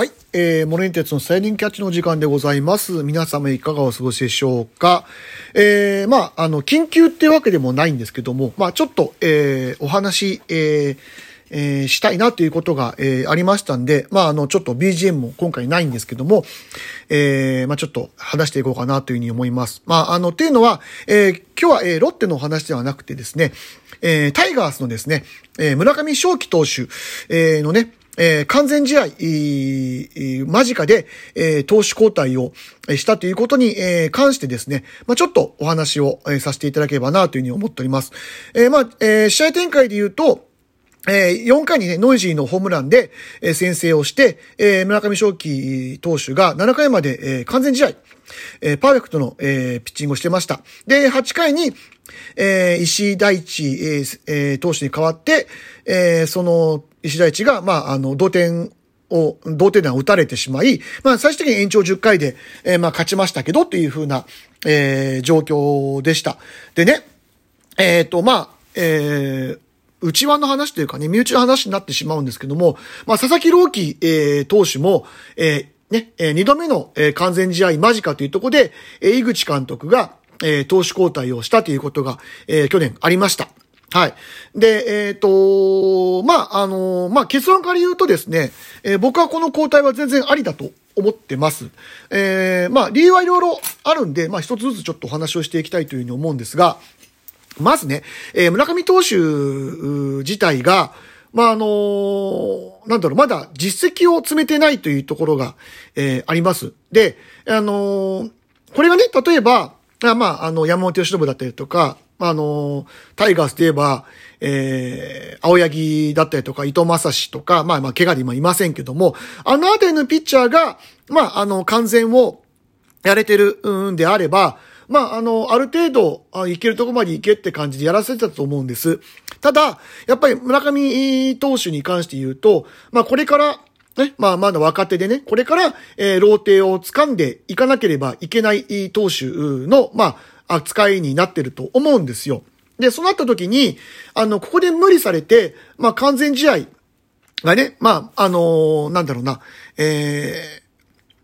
はい。えー、モレンテツのスタイリンキャッチの時間でございます。皆様いかがお過ごしでしょうか？えー、まあ、あの、緊急っていうわけでもないんですけども、まあ、ちょっと、えー、お話、えー、えー、したいなということが、えー、ありましたんで、まあ、あの、ちょっと BGM も今回ないんですけども、えー、まあ、ちょっと話していこうかなというふうに思います。まあ、あの、っていうのは、えー、今日は、えー、ロッテのお話ではなくてですね、えー、タイガースのですね、えー、村上正輝投手、えー、のね、えー、完全試合、間近で、え、投手交代をしたということに、え、関してですね、まあ、ちょっとお話を、え、させていただければなというふうに思っております。え、まあ、え、試合展開で言うと、えー、4回にね、ノイジーのホームランで、えー、先制をして、えー、村上正輝投手が7回まで、えー、完全試合、えー、パーフェクトの、えー、ピッチングをしてました。で、8回に、えー、石井大地、えーえー、投手に代わって、えー、その、石井大地が、まあ、あの、同点を、同点弾を打たれてしまい、まあ、最終的に延長10回で、えー、まあ、勝ちましたけど、っていう風な、えー、状況でした。でね、えっ、ー、と、まあ、えー、内輪の話というかね、身内の話になってしまうんですけども、まあ、佐々木朗希、えー、投手も、えー、ね、えー、二度目の、えー、完全試合間近というところで、えー、井口監督が、えー、投手交代をしたということが、えー、去年ありました。はい。で、えっ、ー、と、まあ、あのまあ、結論から言うとですね、えー、僕はこの交代は全然ありだと思ってます。えー、まあ、理由はいろいろあるんで、まあ、一つずつちょっとお話をしていきたいというふうに思うんですが、まずね、えー、村上投手自体が、まあ、あのー、なんだろう、まだ実績を詰めてないというところが、えー、あります。で、あのー、これがね、例えば、まあ、あの、山本由伸だったりとか、あの、タイガースで言えば、えー、青柳だったりとか、伊藤正史とか、まあまあ、怪我で今いませんけども、あのあたりのピッチャーが、まあ、あの、完全をやれてるんであれば、まあ、あの、ある程度、あいけるとこまでいけって感じでやらせてたと思うんです。ただ、やっぱり村上投手に関して言うと、まあ、これから、ね、まあ、まだ若手でね、これから、えー、ローテを掴んでいかなければいけない投手の、まあ、扱いになってると思うんですよ。で、そうなった時に、あの、ここで無理されて、まあ、完全試合がね、まあ、あのー、なんだろうな、えー、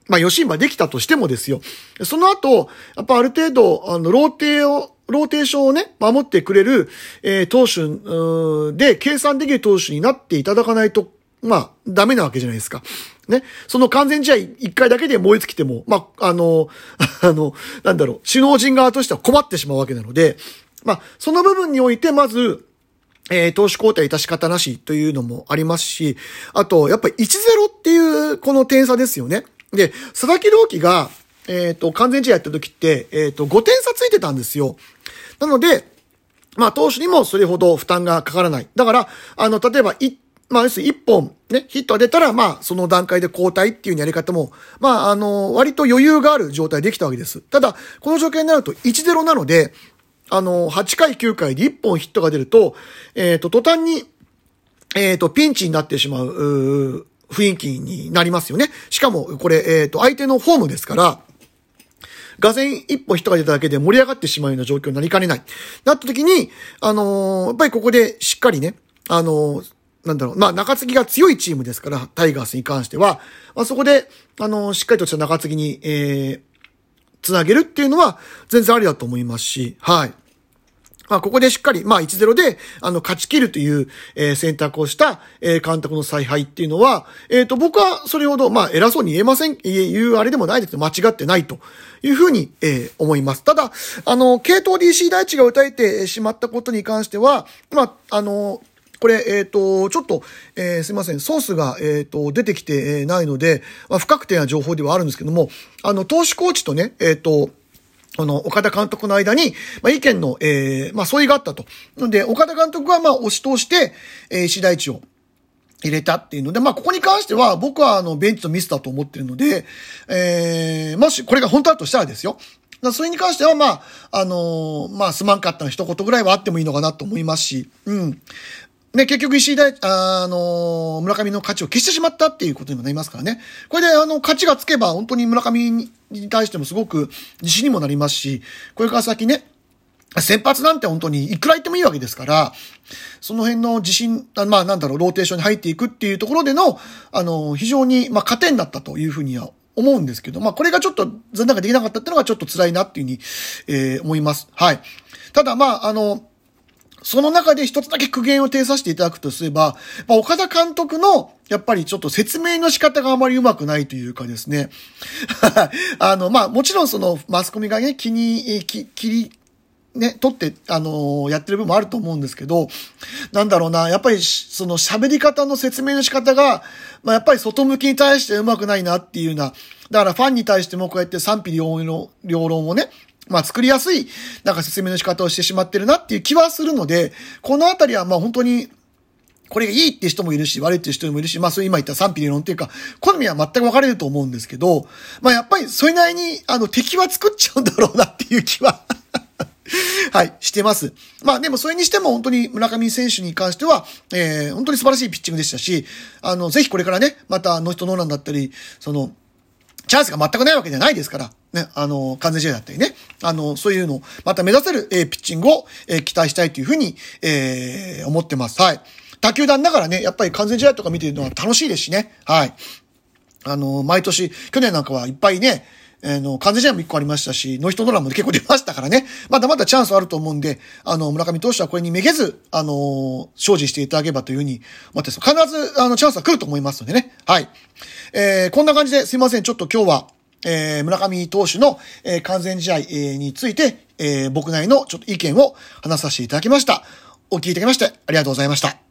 まあ、吉馬できたとしてもですよ。その後、やっぱある程度、あの、ローテーを、ローテーションをね、守ってくれる、えー、投手、で、計算できる投手になっていただかないと、まあ、ダメなわけじゃないですか。ね。その完全試合一回だけで燃え尽きても、まあ、あの、あの、なんだろう、首脳陣側としては困ってしまうわけなので、まあ、その部分において、まず、えー、投手交代いたし方なしというのもありますし、あと、やっぱり1-0っていうこの点差ですよね。で、佐々木朗希が、えっ、ー、と、完全試合やった時って、えっ、ー、と、5点差ついてたんですよ。なので、まあ、投手にもそれほど負担がかからない。だから、あの、例えば、い、まあ、要するに1本、ね、ヒットが出たら、まあ、その段階で交代っていうやり方も、まあ、あの、割と余裕がある状態できたわけです。ただ、この状況になると1-0なので、あの、8回、9回で1本ヒットが出ると、えっ、ー、と、途端に、えっ、ー、と、ピンチになってしまう、う雰囲気になりますよね。しかも、これ、えっ、ー、と、相手のフォームですから、画線一歩人が出ただけで盛り上がってしまうような状況になりかねない。なった時に、あのー、やっぱりここでしっかりね、あのー、なんだろう、まあ、中継ぎが強いチームですから、タイガースに関しては、まあ、そこで、あの、しっかりとした中継ぎに、えー、つなげるっていうのは、全然ありだと思いますし、はい。まあ、ここでしっかり、まあ、1-0で、あの、勝ち切るという、えー、選択をした、えー、監督の采配っていうのは、えっ、ー、と、僕はそれほど、まあ、偉そうに言えません、言うあれでもないですけど、間違ってないというふうに、えー、思います。ただ、あの、系統 DC 第一が打たれてしまったことに関しては、まあ、あの、これ、えっ、ー、と、ちょっと、えー、すいません、ソースが、えっ、ー、と、出てきてないので、まあ、不確定な情報ではあるんですけども、あの、投手コーチとね、えっ、と、あの、岡田監督の間に、まあ、意見の、えー、まあ、相違があったと。んで、岡田監督は、まあ、押し通して、えー、石大地を入れたっていうので、まあ、ここに関しては、僕は、あの、ベンチのミスだと思ってるので、えー、もし、これが本当だとしたらですよ。それに関しては、まあ、あのー、まあ、すまんかったの一言ぐらいはあってもいいのかなと思いますし、うん。ね、結局石井大、あの、村上の価値を消してしまったっていうことにもなりますからね。これで、あの、価値がつけば、本当に村上に対してもすごく自信にもなりますし、これから先ね、先発なんて本当にいくら言ってもいいわけですから、その辺の自信、まあなんだろう、ローテーションに入っていくっていうところでの、あの、非常に、まあ、加点だったというふうには思うんですけど、まあこれがちょっと残念ができなかったっていうのがちょっと辛いなっていうふうに、えー、思います。はい。ただまあ、あの、その中で一つだけ苦言を呈させていただくとすれば、まあ、岡田監督の、やっぱりちょっと説明の仕方があまりうまくないというかですね。あの、まあ、もちろんそのマスコミがね、気に、き、切り、ね、取って、あのー、やってる部分もあると思うんですけど、なんだろうな、やっぱり、その喋り方の説明の仕方が、まあ、やっぱり外向きに対してうまくないなっていうような、だからファンに対してもこうやって賛否両論をね、まあ作りやすい、なんか説明の仕方をしてしまってるなっていう気はするので、このあたりはまあ本当に、これがいいって人もいるし、悪いって人もいるし、まあそういう今言った賛否理論っていうか、好みは全く分かれると思うんですけど、まあやっぱりそれなりに、あの、敵は作っちゃうんだろうなっていう気は はい、してます。まあでもそれにしても本当に村上選手に関しては、えー、本当に素晴らしいピッチングでしたし、あの、ぜひこれからね、またノーヒットノーランだったり、その、チャンスが全くないわけじゃないですから、ね、あの、完全試合だったりね、あの、そういうのをまた目指せる、えー、ピッチングを、えー、期待したいというふうに、えー、思ってます。はい。他球団ながらね、やっぱり完全試合とか見てるのは楽しいですしね。はい。あの、毎年、去年なんかはいっぱいね、あの、完全試合も1個ありましたし、ノーヒットノーランも結構出ましたからね。まだまだチャンスあると思うんで、あの、村上投手はこれにめげず、あの、精進していただければというふうに思ってます。必ず、あの、チャンスは来ると思いますのでね。はい。えー、こんな感じですいません。ちょっと今日は、えー、村上投手の、えー、完全試合、えー、について、えー、僕なりのちょっと意見を話させていただきました。お聞きいただきましてありがとうございました。